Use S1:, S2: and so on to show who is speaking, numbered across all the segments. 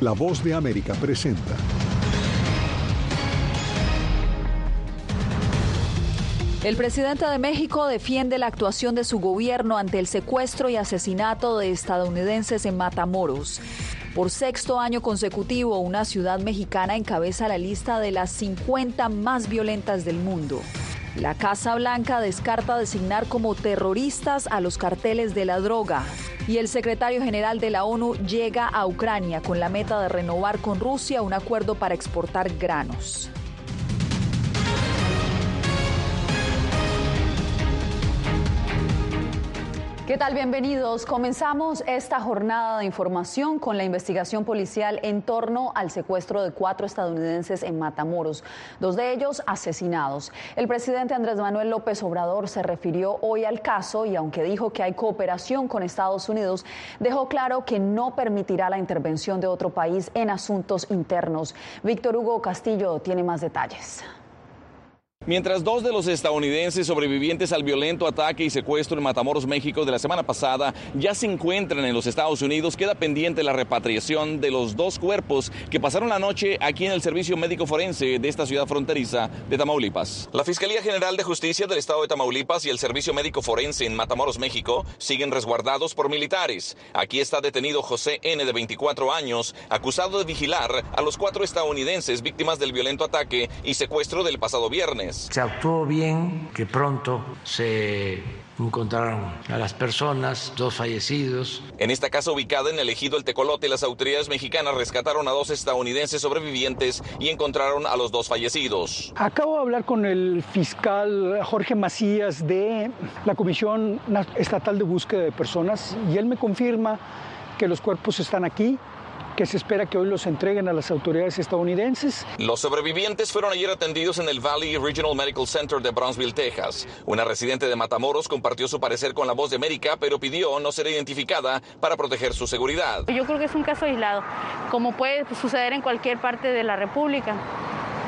S1: La voz de América presenta.
S2: El presidente de México defiende la actuación de su gobierno ante el secuestro y asesinato de estadounidenses en Matamoros. Por sexto año consecutivo, una ciudad mexicana encabeza la lista de las 50 más violentas del mundo. La Casa Blanca descarta designar como terroristas a los carteles de la droga. Y el secretario general de la ONU llega a Ucrania con la meta de renovar con Rusia un acuerdo para exportar granos. ¿Qué tal? Bienvenidos. Comenzamos esta jornada de información con la investigación policial en torno al secuestro de cuatro estadounidenses en Matamoros, dos de ellos asesinados. El presidente Andrés Manuel López Obrador se refirió hoy al caso y aunque dijo que hay cooperación con Estados Unidos, dejó claro que no permitirá la intervención de otro país en asuntos internos. Víctor Hugo Castillo tiene más detalles.
S3: Mientras dos de los estadounidenses sobrevivientes al violento ataque y secuestro en Matamoros, México de la semana pasada ya se encuentran en los Estados Unidos, queda pendiente la repatriación de los dos cuerpos que pasaron la noche aquí en el Servicio Médico Forense de esta ciudad fronteriza de Tamaulipas. La Fiscalía General de Justicia del Estado de Tamaulipas y el Servicio Médico Forense en Matamoros, México, siguen resguardados por militares. Aquí está detenido José N. de 24 años, acusado de vigilar a los cuatro estadounidenses víctimas del violento ataque y secuestro del pasado viernes.
S4: Se actuó bien, que pronto se encontraron a las personas, dos fallecidos.
S3: En esta casa ubicada en el ejido El Tecolote, las autoridades mexicanas rescataron a dos estadounidenses sobrevivientes y encontraron a los dos fallecidos.
S5: Acabo de hablar con el fiscal Jorge Macías de la Comisión Estatal de Búsqueda de Personas y él me confirma que los cuerpos están aquí, que se espera que hoy los entreguen a las autoridades estadounidenses.
S3: Los sobrevivientes fueron ayer atendidos en el Valley Regional Medical Center de Brownsville, Texas. Una residente de Matamoros compartió su parecer con la voz de América, pero pidió no ser identificada para proteger su seguridad.
S6: Yo creo que es un caso aislado, como puede suceder en cualquier parte de la República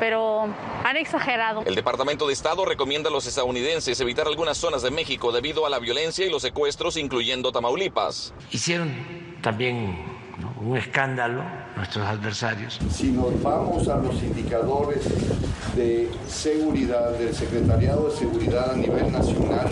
S6: pero han exagerado.
S3: El Departamento de Estado recomienda a los estadounidenses evitar algunas zonas de México debido a la violencia y los secuestros, incluyendo Tamaulipas.
S4: Hicieron también un escándalo nuestros adversarios.
S7: Si nos vamos a los indicadores de seguridad del Secretariado de Seguridad a nivel nacional,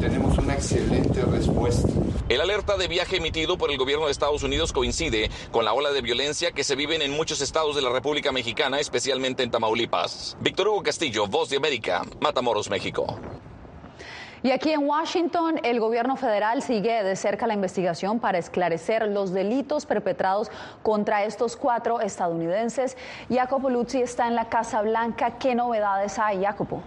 S7: tenemos una excelente respuesta.
S3: El alerta de viaje emitido por el gobierno de Estados Unidos coincide con la ola de violencia que se vive en muchos estados de la República Mexicana, especialmente en Tamaulipas. Víctor Hugo Castillo, Voz de América, Matamoros, México.
S2: Y aquí en Washington, el gobierno federal sigue de cerca la investigación para esclarecer los delitos perpetrados contra estos cuatro estadounidenses. Jacopo Luzzi está en la Casa Blanca. ¿Qué novedades hay, Jacopo?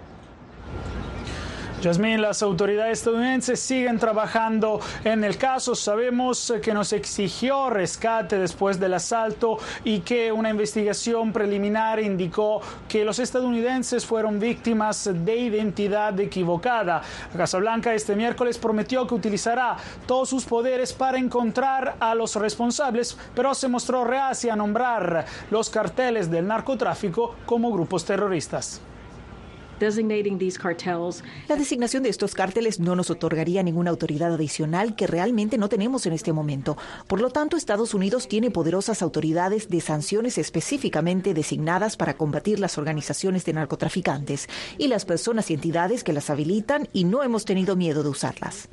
S8: Yasmín, las autoridades estadounidenses siguen trabajando en el caso. Sabemos que nos exigió rescate después del asalto y que una investigación preliminar indicó que los estadounidenses fueron víctimas de identidad equivocada. La Casa Blanca este miércoles prometió que utilizará todos sus poderes para encontrar a los responsables, pero se mostró reacia a nombrar los carteles del narcotráfico como grupos terroristas.
S9: La designación de estos cárteles no nos otorgaría ninguna autoridad adicional que realmente no tenemos en este momento. Por lo tanto, Estados Unidos tiene poderosas autoridades de sanciones específicamente designadas para combatir las organizaciones de narcotraficantes y las personas y entidades que las habilitan y no hemos tenido miedo de usarlas.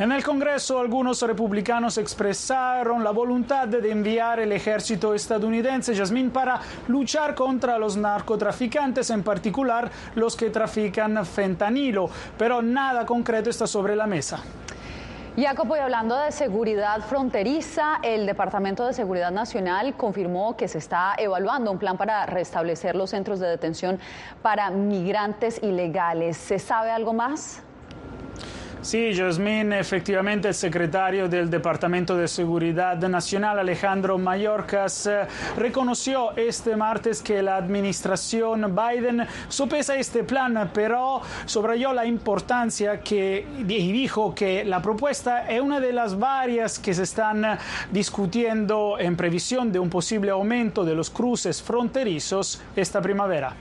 S8: En el Congreso, algunos republicanos expresaron la voluntad de enviar el ejército estadounidense, Yasmín, para luchar contra los narcotraficantes, en particular los que trafican fentanilo, pero nada concreto está sobre la mesa.
S2: Jacopo, y hablando de seguridad fronteriza, el Departamento de Seguridad Nacional confirmó que se está evaluando un plan para restablecer los centros de detención para migrantes ilegales. ¿Se sabe algo más?
S8: Sí, Jasmine, efectivamente el secretario del Departamento de Seguridad Nacional, Alejandro Mayorkas, eh, reconoció este martes que la administración Biden sopesa este plan, pero subrayó la importancia que, y dijo que la propuesta es una de las varias que se están discutiendo en previsión de un posible aumento de los cruces fronterizos esta primavera.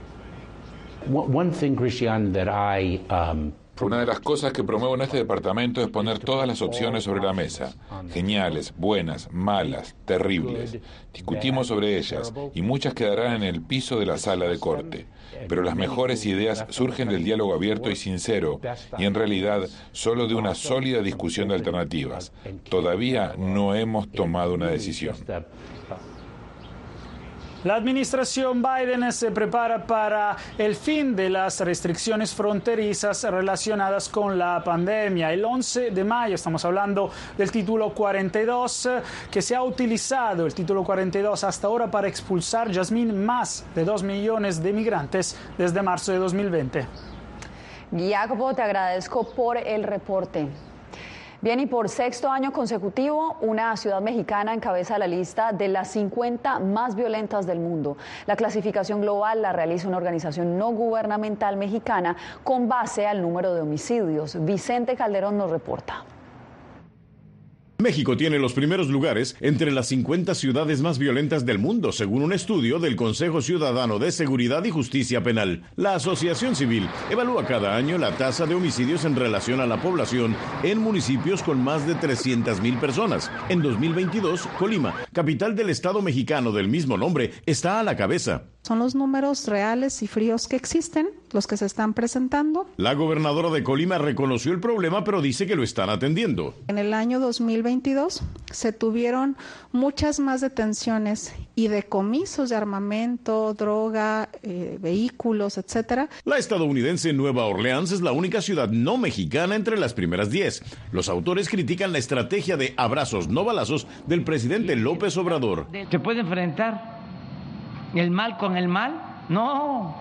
S10: One thing, Christian, that I um Una de las cosas que promuevo en este departamento es poner todas las opciones sobre la mesa. Geniales, buenas, malas, terribles. Discutimos sobre ellas y muchas quedarán en el piso de la sala de corte. Pero las mejores ideas surgen del diálogo abierto y sincero y en realidad solo de una sólida discusión de alternativas. Todavía no hemos tomado una decisión.
S8: La administración Biden se prepara para el fin de las restricciones fronterizas relacionadas con la pandemia. El 11 de mayo estamos hablando del título 42 que se ha utilizado el título 42 hasta ahora para expulsar, Yasmín, más de 2 millones de migrantes desde marzo de 2020.
S2: Jacobo, te agradezco por el reporte. Bien, y por sexto año consecutivo, una ciudad mexicana encabeza la lista de las 50 más violentas del mundo. La clasificación global la realiza una organización no gubernamental mexicana con base al número de homicidios. Vicente Calderón nos reporta.
S11: México tiene los primeros lugares entre las 50 ciudades más violentas del mundo, según un estudio del Consejo Ciudadano de Seguridad y Justicia Penal. La Asociación Civil evalúa cada año la tasa de homicidios en relación a la población en municipios con más de 300.000 personas. En 2022, Colima, capital del Estado mexicano del mismo nombre, está a la cabeza.
S12: Son los números reales y fríos que existen, los que se están presentando.
S11: La gobernadora de Colima reconoció el problema, pero dice que lo están atendiendo.
S12: En el año 2022 se tuvieron muchas más detenciones y decomisos de armamento, droga, eh, vehículos, etcétera.
S11: La estadounidense Nueva Orleans es la única ciudad no mexicana entre las primeras 10. Los autores critican la estrategia de abrazos, no balazos del presidente López Obrador.
S4: Se puede enfrentar el mal con el mal. No,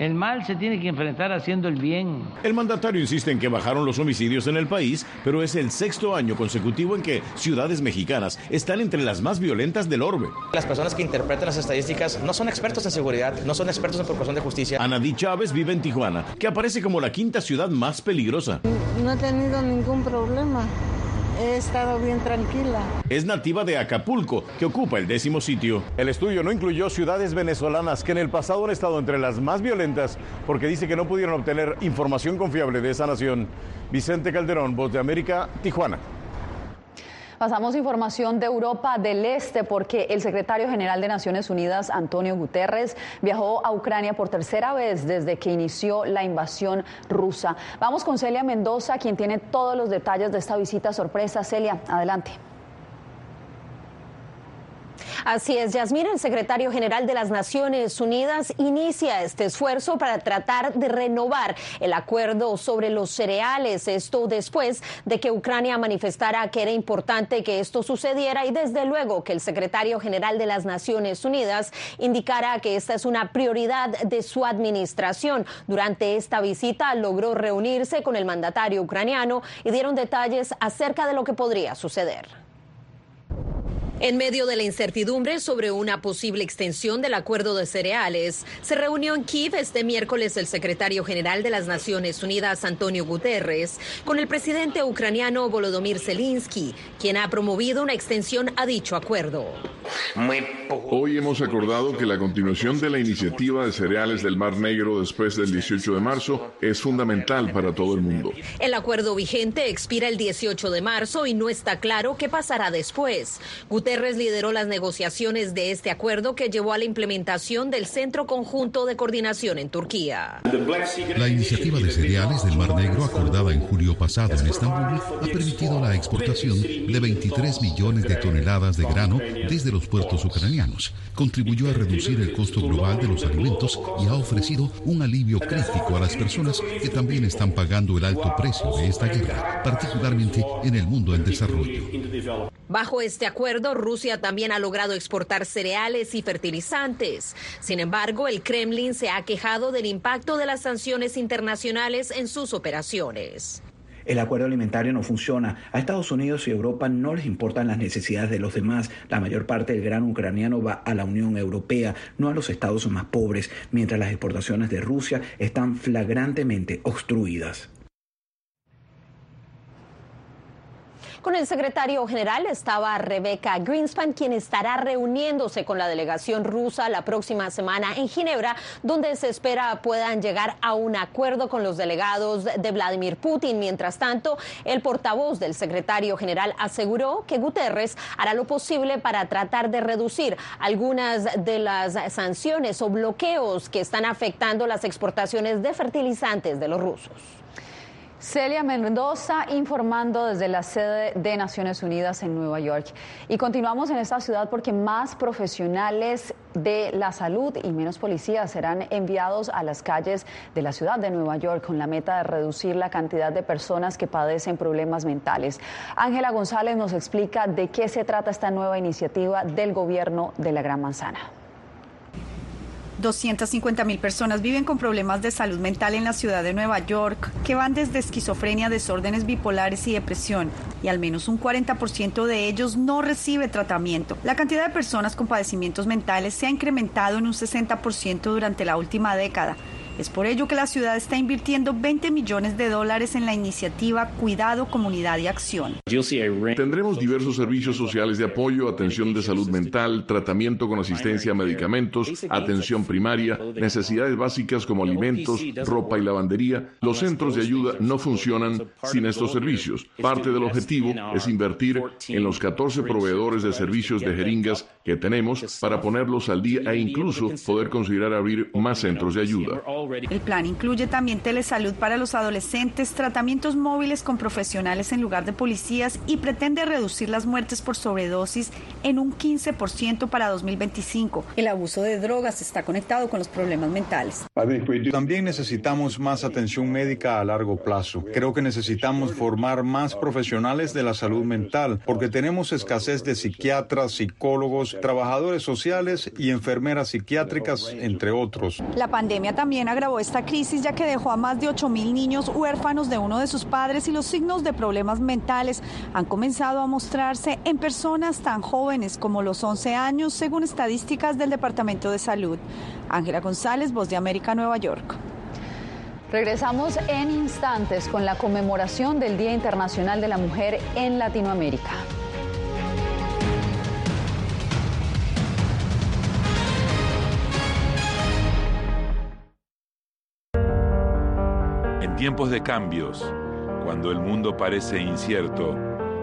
S4: el mal se tiene que enfrentar haciendo el bien.
S11: El mandatario insiste en que bajaron los homicidios en el país, pero es el sexto año consecutivo en que ciudades mexicanas están entre las más violentas del orbe.
S13: Las personas que interpretan las estadísticas no son expertos en seguridad, no son expertos en procuración de justicia.
S11: Anadí Chávez vive en Tijuana, que aparece como la quinta ciudad más peligrosa.
S14: No he tenido ningún problema he estado bien tranquila.
S11: Es nativa de Acapulco, que ocupa el décimo sitio. El estudio no incluyó ciudades venezolanas que en el pasado han estado entre las más violentas porque dice que no pudieron obtener información confiable de esa nación. Vicente Calderón, Voz de América, Tijuana.
S2: Pasamos información de Europa del Este porque el secretario general de Naciones Unidas, Antonio Guterres, viajó a Ucrania por tercera vez desde que inició la invasión rusa. Vamos con Celia Mendoza, quien tiene todos los detalles de esta visita sorpresa. Celia, adelante.
S15: Así es, Yasmín, el secretario general de las Naciones Unidas inicia este esfuerzo para tratar de renovar el acuerdo sobre los cereales. Esto después de que Ucrania manifestara que era importante que esto sucediera y desde luego que el secretario general de las Naciones Unidas indicara que esta es una prioridad de su administración. Durante esta visita logró reunirse con el mandatario ucraniano y dieron detalles acerca de lo que podría suceder. En medio de la incertidumbre sobre una posible extensión del acuerdo de cereales, se reunió en Kiev este miércoles el secretario general de las Naciones Unidas, Antonio Guterres, con el presidente ucraniano Volodymyr Zelensky, quien ha promovido una extensión a dicho acuerdo.
S16: Hoy hemos acordado que la continuación de la iniciativa de cereales del Mar Negro después del 18 de marzo es fundamental para todo el mundo.
S15: El acuerdo vigente expira el 18 de marzo y no está claro qué pasará después. Guterres lideró las negociaciones de este acuerdo que llevó a la implementación del Centro Conjunto de Coordinación en Turquía.
S17: La iniciativa de cereales del Mar Negro acordada en julio pasado en Estambul ha permitido la exportación de 23 millones de toneladas de grano desde los puertos ucranianos. Contribuyó a reducir el costo global de los alimentos y ha ofrecido un alivio crítico a las personas que también están pagando el alto precio de esta guerra, particularmente en el mundo en desarrollo.
S15: Bajo este acuerdo, Rusia también ha logrado exportar cereales y fertilizantes. Sin embargo, el Kremlin se ha quejado del impacto de las sanciones internacionales en sus operaciones.
S18: El acuerdo alimentario no funciona. A Estados Unidos y Europa no les importan las necesidades de los demás. La mayor parte del grano ucraniano va a la Unión Europea, no a los estados más pobres, mientras las exportaciones de Rusia están flagrantemente obstruidas.
S15: Con el secretario general estaba Rebecca Greenspan, quien estará reuniéndose con la delegación rusa la próxima semana en Ginebra, donde se espera puedan llegar a un acuerdo con los delegados de Vladimir Putin. Mientras tanto, el portavoz del secretario general aseguró que Guterres hará lo posible para tratar de reducir algunas de las sanciones o bloqueos que están afectando las exportaciones de fertilizantes de los rusos.
S2: Celia Mendoza informando desde la sede de Naciones Unidas en Nueva York. Y continuamos en esta ciudad porque más profesionales de la salud y menos policías serán enviados a las calles de la ciudad de Nueva York con la meta de reducir la cantidad de personas que padecen problemas mentales. Ángela González nos explica de qué se trata esta nueva iniciativa del gobierno de la Gran Manzana.
S19: 250 mil personas viven con problemas de salud mental en la ciudad de Nueva York, que van desde esquizofrenia, desórdenes bipolares y depresión, y al menos un 40% de ellos no recibe tratamiento. La cantidad de personas con padecimientos mentales se ha incrementado en un 60% durante la última década. Es por ello que la ciudad está invirtiendo 20 millones de dólares en la iniciativa Cuidado, Comunidad y Acción.
S16: Tendremos diversos servicios sociales de apoyo, atención de salud mental, tratamiento con asistencia a medicamentos, atención primaria, necesidades básicas como alimentos, ropa y lavandería. Los centros de ayuda no funcionan sin estos servicios. Parte del objetivo es invertir en los 14 proveedores de servicios de jeringas que tenemos para ponerlos al día e incluso poder considerar abrir más centros de ayuda.
S19: El plan incluye también telesalud para los adolescentes, tratamientos móviles con profesionales en lugar de policías y pretende reducir las muertes por sobredosis en un 15% para 2025. El abuso de drogas está conectado con los problemas mentales.
S20: También necesitamos más atención médica a largo plazo. Creo que necesitamos formar más profesionales de la salud mental porque tenemos escasez de psiquiatras, psicólogos, trabajadores sociales y enfermeras psiquiátricas, entre otros.
S19: La pandemia también agravó esta crisis ya que dejó a más de 8 mil niños huérfanos de uno de sus padres y los signos de problemas mentales han comenzado a mostrarse en personas tan jóvenes como los 11 años, según estadísticas del Departamento de Salud. Ángela González, Voz de América, Nueva York.
S2: Regresamos en instantes con la conmemoración del Día Internacional de la Mujer en Latinoamérica.
S10: En tiempos de cambios, cuando el mundo parece incierto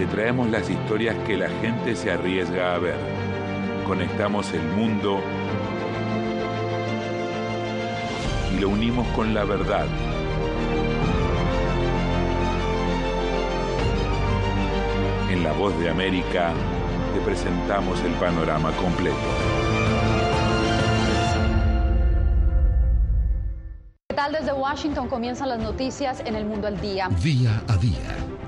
S10: te traemos las historias que la gente se arriesga a ver. Conectamos el mundo y lo unimos con la verdad. En La Voz de América te presentamos el panorama completo.
S2: ¿Qué tal desde Washington comienzan las noticias en el mundo al día?
S17: Día a día,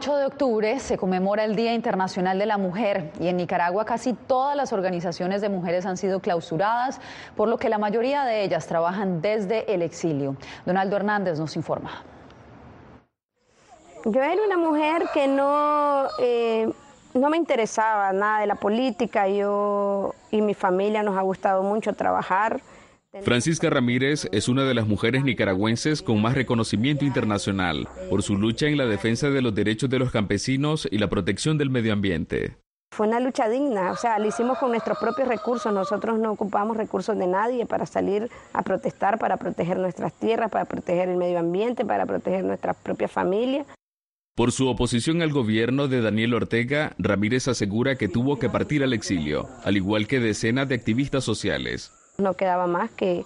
S2: 8 de octubre, se conmemora el Día Internacional de la Mujer y en Nicaragua casi todas las organizaciones de mujeres han sido clausuradas, por lo que la mayoría de ellas trabajan desde el exilio. Donaldo Hernández nos informa.
S21: Yo era una mujer que no, eh, no me interesaba nada de la política, yo y mi familia nos ha gustado mucho trabajar.
S22: Francisca Ramírez es una de las mujeres nicaragüenses con más reconocimiento internacional por su lucha en la defensa de los derechos de los campesinos y la protección del medio ambiente.
S21: Fue una lucha digna, o sea, lo hicimos con nuestros propios recursos, nosotros no ocupamos recursos de nadie para salir a protestar, para proteger nuestras tierras, para proteger el medio ambiente, para proteger nuestras propias familias.
S22: Por su oposición al gobierno de Daniel Ortega, Ramírez asegura que tuvo que partir al exilio, al igual que decenas de activistas sociales.
S21: No quedaba más que,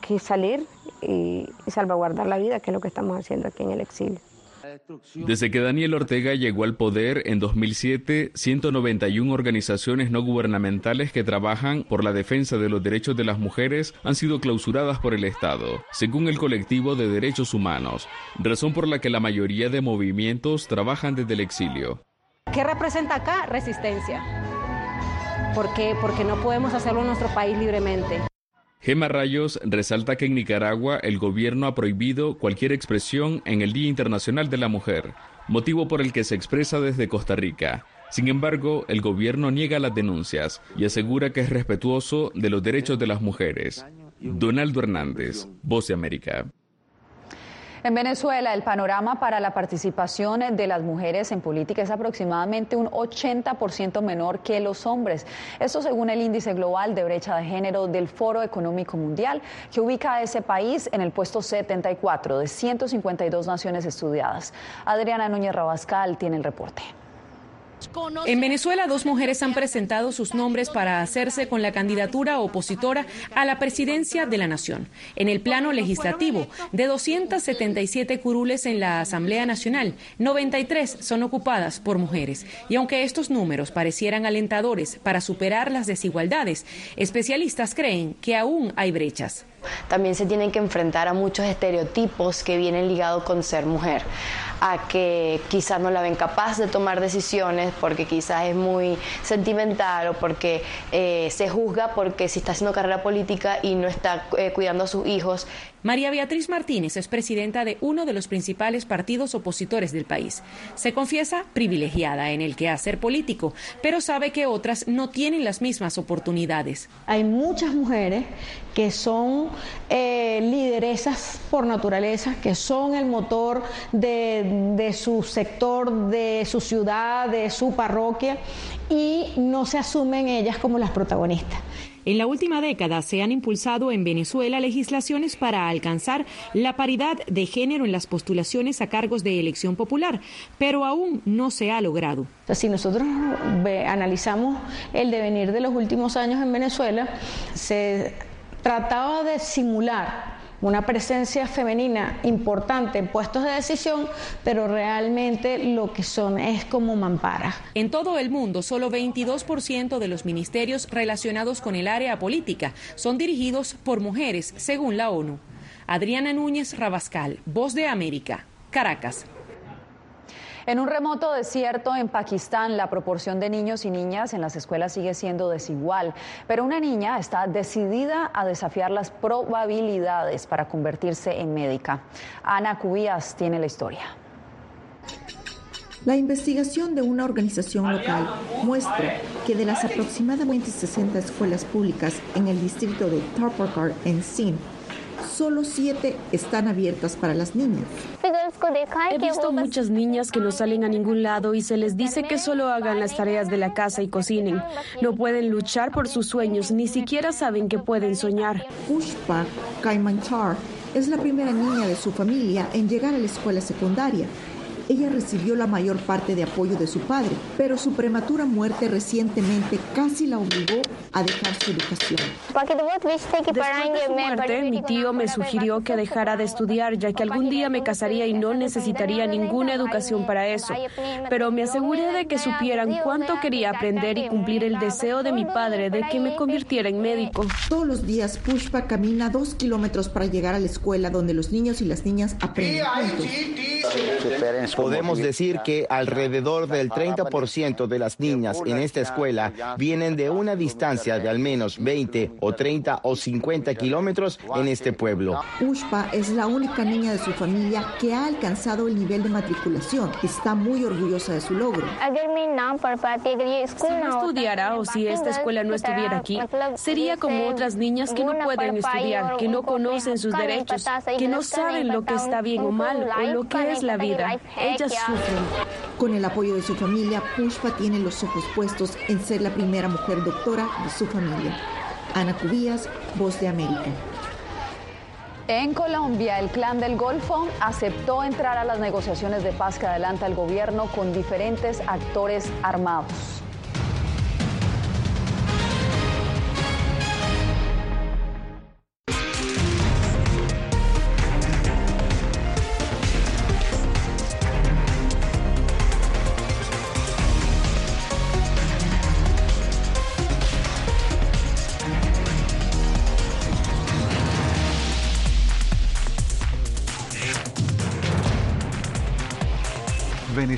S21: que salir y, y salvaguardar la vida, que es lo que estamos haciendo aquí en el exilio.
S22: Desde que Daniel Ortega llegó al poder en 2007, 191 organizaciones no gubernamentales que trabajan por la defensa de los derechos de las mujeres han sido clausuradas por el Estado, según el colectivo de derechos humanos, razón por la que la mayoría de movimientos trabajan desde el exilio.
S23: ¿Qué representa acá? Resistencia. ¿Por qué? Porque no podemos hacerlo en nuestro país libremente.
S22: Gema Rayos resalta que en Nicaragua el gobierno ha prohibido cualquier expresión en el Día Internacional de la Mujer, motivo por el que se expresa desde Costa Rica. Sin embargo, el gobierno niega las denuncias y asegura que es respetuoso de los derechos de las mujeres. Donaldo Hernández, Voz de América.
S2: En Venezuela, el panorama para la participación de las mujeres en política es aproximadamente un 80% menor que los hombres. Esto según el índice global de brecha de género del Foro Económico Mundial, que ubica a ese país en el puesto 74 de 152 naciones estudiadas. Adriana Núñez Rabascal tiene el reporte.
S24: En Venezuela, dos mujeres han presentado sus nombres para hacerse con la candidatura opositora a la presidencia de la nación. En el plano legislativo, de 277 curules en la Asamblea Nacional, 93 son ocupadas por mujeres. Y aunque estos números parecieran alentadores para superar las desigualdades, especialistas creen que aún hay brechas.
S25: También se tienen que enfrentar a muchos estereotipos que vienen ligados con ser mujer a que quizás no la ven capaz de tomar decisiones porque quizás es muy sentimental o porque eh, se juzga porque si está haciendo carrera política y no está eh, cuidando a sus hijos.
S24: María Beatriz Martínez es presidenta de uno de los principales partidos opositores del país. Se confiesa privilegiada en el quehacer político, pero sabe que otras no tienen las mismas oportunidades.
S26: Hay muchas mujeres que son eh, lideresas por naturaleza, que son el motor de, de su sector, de su ciudad, de su parroquia, y no se asumen ellas como las protagonistas.
S24: En la última década se han impulsado en Venezuela legislaciones para alcanzar la paridad de género en las postulaciones a cargos de elección popular, pero aún no se ha logrado.
S26: Si nosotros analizamos el devenir de los últimos años en Venezuela, se trataba de simular una presencia femenina importante en puestos de decisión, pero realmente lo que son es como mamparas.
S24: En todo el mundo, solo 22% de los ministerios relacionados con el área política son dirigidos por mujeres, según la ONU. Adriana Núñez Rabascal, Voz de América, Caracas.
S2: En un remoto desierto en Pakistán, la proporción de niños y niñas en las escuelas sigue siendo desigual, pero una niña está decidida a desafiar las probabilidades para convertirse en médica. Ana Cubías tiene la historia.
S27: La investigación de una organización local muestra que de las aproximadamente 60 escuelas públicas en el distrito de Tarparkar en Sindh, solo siete están abiertas para las niñas.
S28: He visto muchas niñas que no salen a ningún lado y se les dice que solo hagan las tareas de la casa y cocinen. No pueden luchar por sus sueños, ni siquiera saben que pueden soñar.
S27: Pushpa Kaimanchar es la primera niña de su familia en llegar a la escuela secundaria. Ella recibió la mayor parte de apoyo de su padre, pero su prematura muerte recientemente casi la obligó a dejar su educación.
S28: Después de su muerte, mi tío me sugirió que dejara de estudiar, ya que algún día me casaría y no necesitaría ninguna educación para eso. Pero me aseguré de que supieran cuánto quería aprender y cumplir el deseo de mi padre de que me convirtiera en médico.
S27: Todos los días, Pushpa camina dos kilómetros para llegar a la escuela donde los niños y las niñas aprenden juntos.
S29: Podemos decir que alrededor del 30% de las niñas en esta escuela vienen de una distancia de al menos 20 o 30 o 50 kilómetros en este pueblo.
S27: Ushpa es la única niña de su familia que ha alcanzado el nivel de matriculación. Está muy orgullosa de su logro.
S28: Si no estudiara o si esta escuela no estuviera aquí, sería como otras niñas que no pueden estudiar, que no conocen sus derechos, que no saben lo que está bien o mal o lo que es la vida. Ellas sufren.
S27: Con el apoyo de su familia, Pushpa tiene los ojos puestos en ser la primera mujer doctora de su familia. Ana Cubías, Voz de América.
S2: En Colombia, el Clan del Golfo aceptó entrar a las negociaciones de paz que adelanta el gobierno con diferentes actores armados.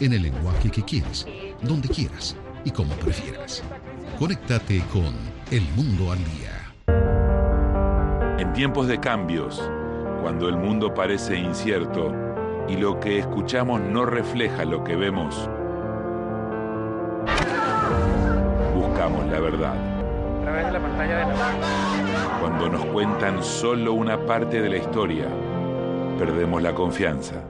S17: en el lenguaje que quieres, donde quieras y como prefieras. Conéctate con El Mundo al Día.
S10: En tiempos de cambios, cuando el mundo parece incierto y lo que escuchamos no refleja lo que vemos, buscamos la verdad. Cuando nos cuentan solo una parte de la historia, perdemos la confianza.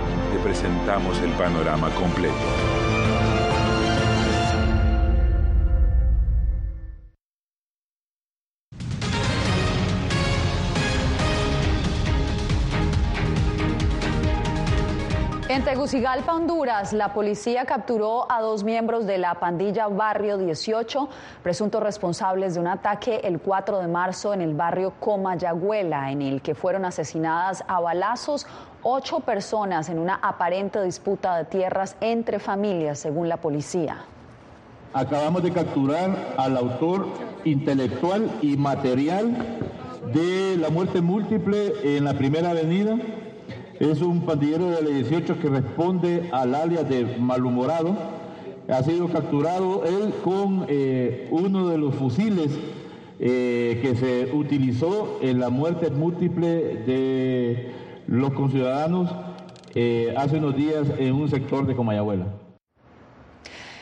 S10: presentamos el panorama completo.
S2: En Tegucigalpa, Honduras, la policía capturó a dos miembros de la pandilla Barrio 18, presuntos responsables de un ataque el 4 de marzo en el barrio Comayagüela, en el que fueron asesinadas a balazos ocho personas en una aparente disputa de tierras entre familias, según la policía.
S30: Acabamos de capturar al autor intelectual y material de la muerte múltiple en la primera avenida. Es un pandillero de la 18 que responde al alias de malhumorado. Ha sido capturado él con eh, uno de los fusiles eh, que se utilizó en la muerte múltiple de los conciudadanos eh, hace unos días en un sector de Comayagüela.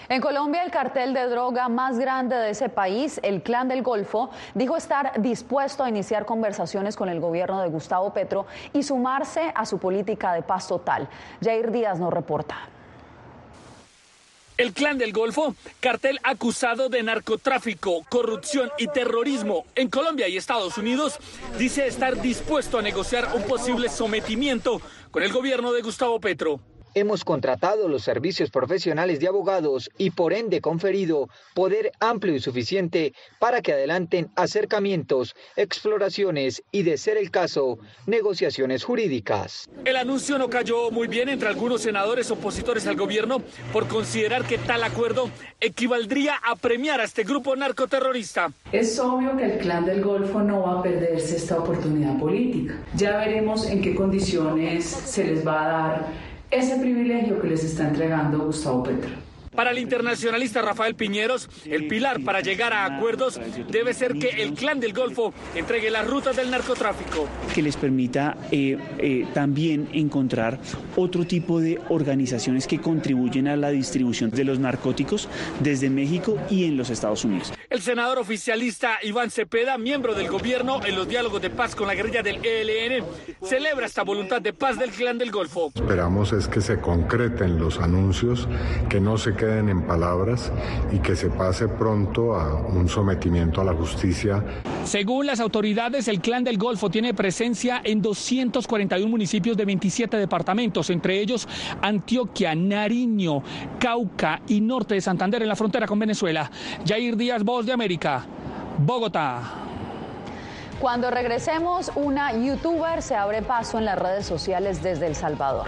S2: En Colombia, el cartel de droga más grande de ese país, el Clan del Golfo, dijo estar dispuesto a iniciar conversaciones con el gobierno de Gustavo Petro y sumarse a su política de paz total. Jair Díaz nos reporta.
S31: El Clan del Golfo, cartel acusado de narcotráfico, corrupción y terrorismo en Colombia y Estados Unidos, dice estar dispuesto a negociar un posible sometimiento con el gobierno de Gustavo Petro.
S32: Hemos contratado los servicios profesionales de abogados y por ende conferido poder amplio y suficiente para que adelanten acercamientos, exploraciones y, de ser el caso, negociaciones jurídicas.
S31: El anuncio no cayó muy bien entre algunos senadores opositores al gobierno por considerar que tal acuerdo equivaldría a premiar a este grupo narcoterrorista.
S33: Es obvio que el clan del Golfo no va a perderse esta oportunidad política. Ya veremos en qué condiciones se les va a dar ese privilegio que les está entregando Gustavo Petro.
S31: Para el internacionalista Rafael Piñeros, el pilar para llegar a acuerdos debe ser que el clan del Golfo entregue las rutas del narcotráfico.
S34: Que les permita eh, eh, también encontrar otro tipo de organizaciones que contribuyen a la distribución de los narcóticos desde México y en los Estados Unidos.
S31: El senador oficialista Iván Cepeda, miembro del gobierno en los diálogos de paz con la guerrilla del ELN, celebra esta voluntad de paz del clan del Golfo.
S35: Esperamos es que se concreten los anuncios, que no se queden en palabras y que se pase pronto a un sometimiento a la justicia.
S31: Según las autoridades, el clan del Golfo tiene presencia en 241 municipios de 27 departamentos, entre ellos Antioquia, Nariño, Cauca y norte de Santander en la frontera con Venezuela. Jair Díaz de América, Bogotá.
S2: Cuando regresemos, una youtuber se abre paso en las redes sociales desde El Salvador.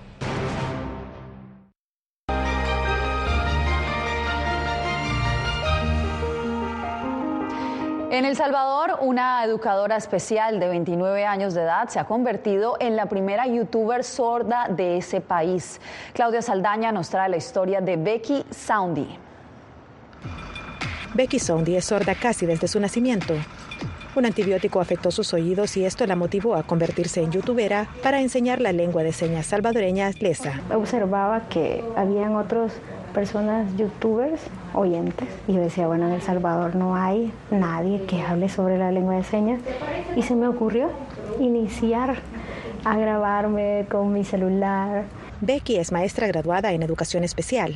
S2: En El Salvador, una educadora especial de 29 años de edad se ha convertido en la primera youtuber sorda de ese país. Claudia Saldaña nos trae la historia de Becky Soundy.
S36: Becky Soundy es sorda casi desde su nacimiento. Un antibiótico afectó sus oídos y esto la motivó a convertirse en youtubera para enseñar la lengua de señas salvadoreña lesa.
S37: Observaba que habían otros personas youtubers oyentes y yo decía, bueno, en El Salvador no hay nadie que hable sobre la lengua de señas y se me ocurrió iniciar a grabarme con mi celular.
S36: Becky es maestra graduada en educación especial.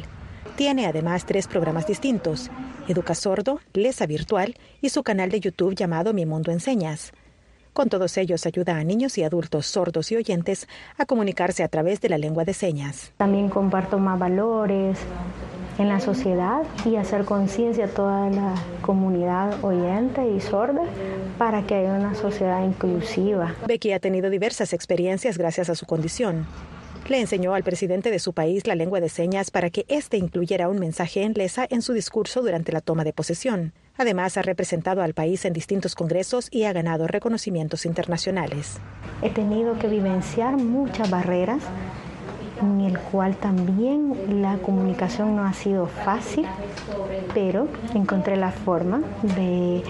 S36: Tiene además tres programas distintos, Educa Sordo, Lesa Virtual y su canal de YouTube llamado Mi Mundo en Señas. Con todos ellos ayuda a niños y adultos sordos y oyentes a comunicarse a través de la lengua de señas.
S37: También comparto más valores en la sociedad y hacer conciencia a toda la comunidad oyente y sorda para que haya una sociedad inclusiva.
S36: Becky ha tenido diversas experiencias gracias a su condición. Le enseñó al presidente de su país la lengua de señas para que éste incluyera un mensaje en lesa en su discurso durante la toma de posesión. Además, ha representado al país en distintos congresos y ha ganado reconocimientos internacionales.
S37: He tenido que vivenciar muchas barreras en el cual también la comunicación no ha sido fácil, pero encontré la forma de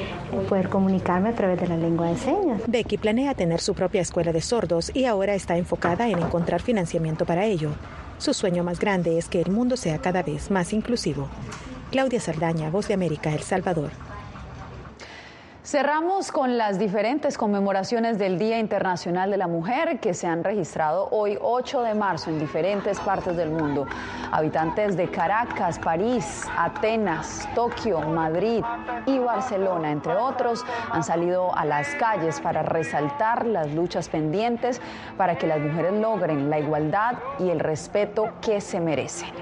S37: poder comunicarme a través de la lengua de señas.
S36: Becky planea tener su propia escuela de sordos y ahora está enfocada en encontrar financiamiento para ello. Su sueño más grande es que el mundo sea cada vez más inclusivo. Claudia Sardaña, Voz de América, El Salvador.
S2: Cerramos con las diferentes conmemoraciones del Día Internacional de la Mujer que se han registrado hoy 8 de marzo en diferentes partes del mundo. Habitantes de Caracas, París, Atenas, Tokio, Madrid y Barcelona, entre otros, han salido a las calles para resaltar las luchas pendientes para que las mujeres logren la igualdad y el respeto que se merecen.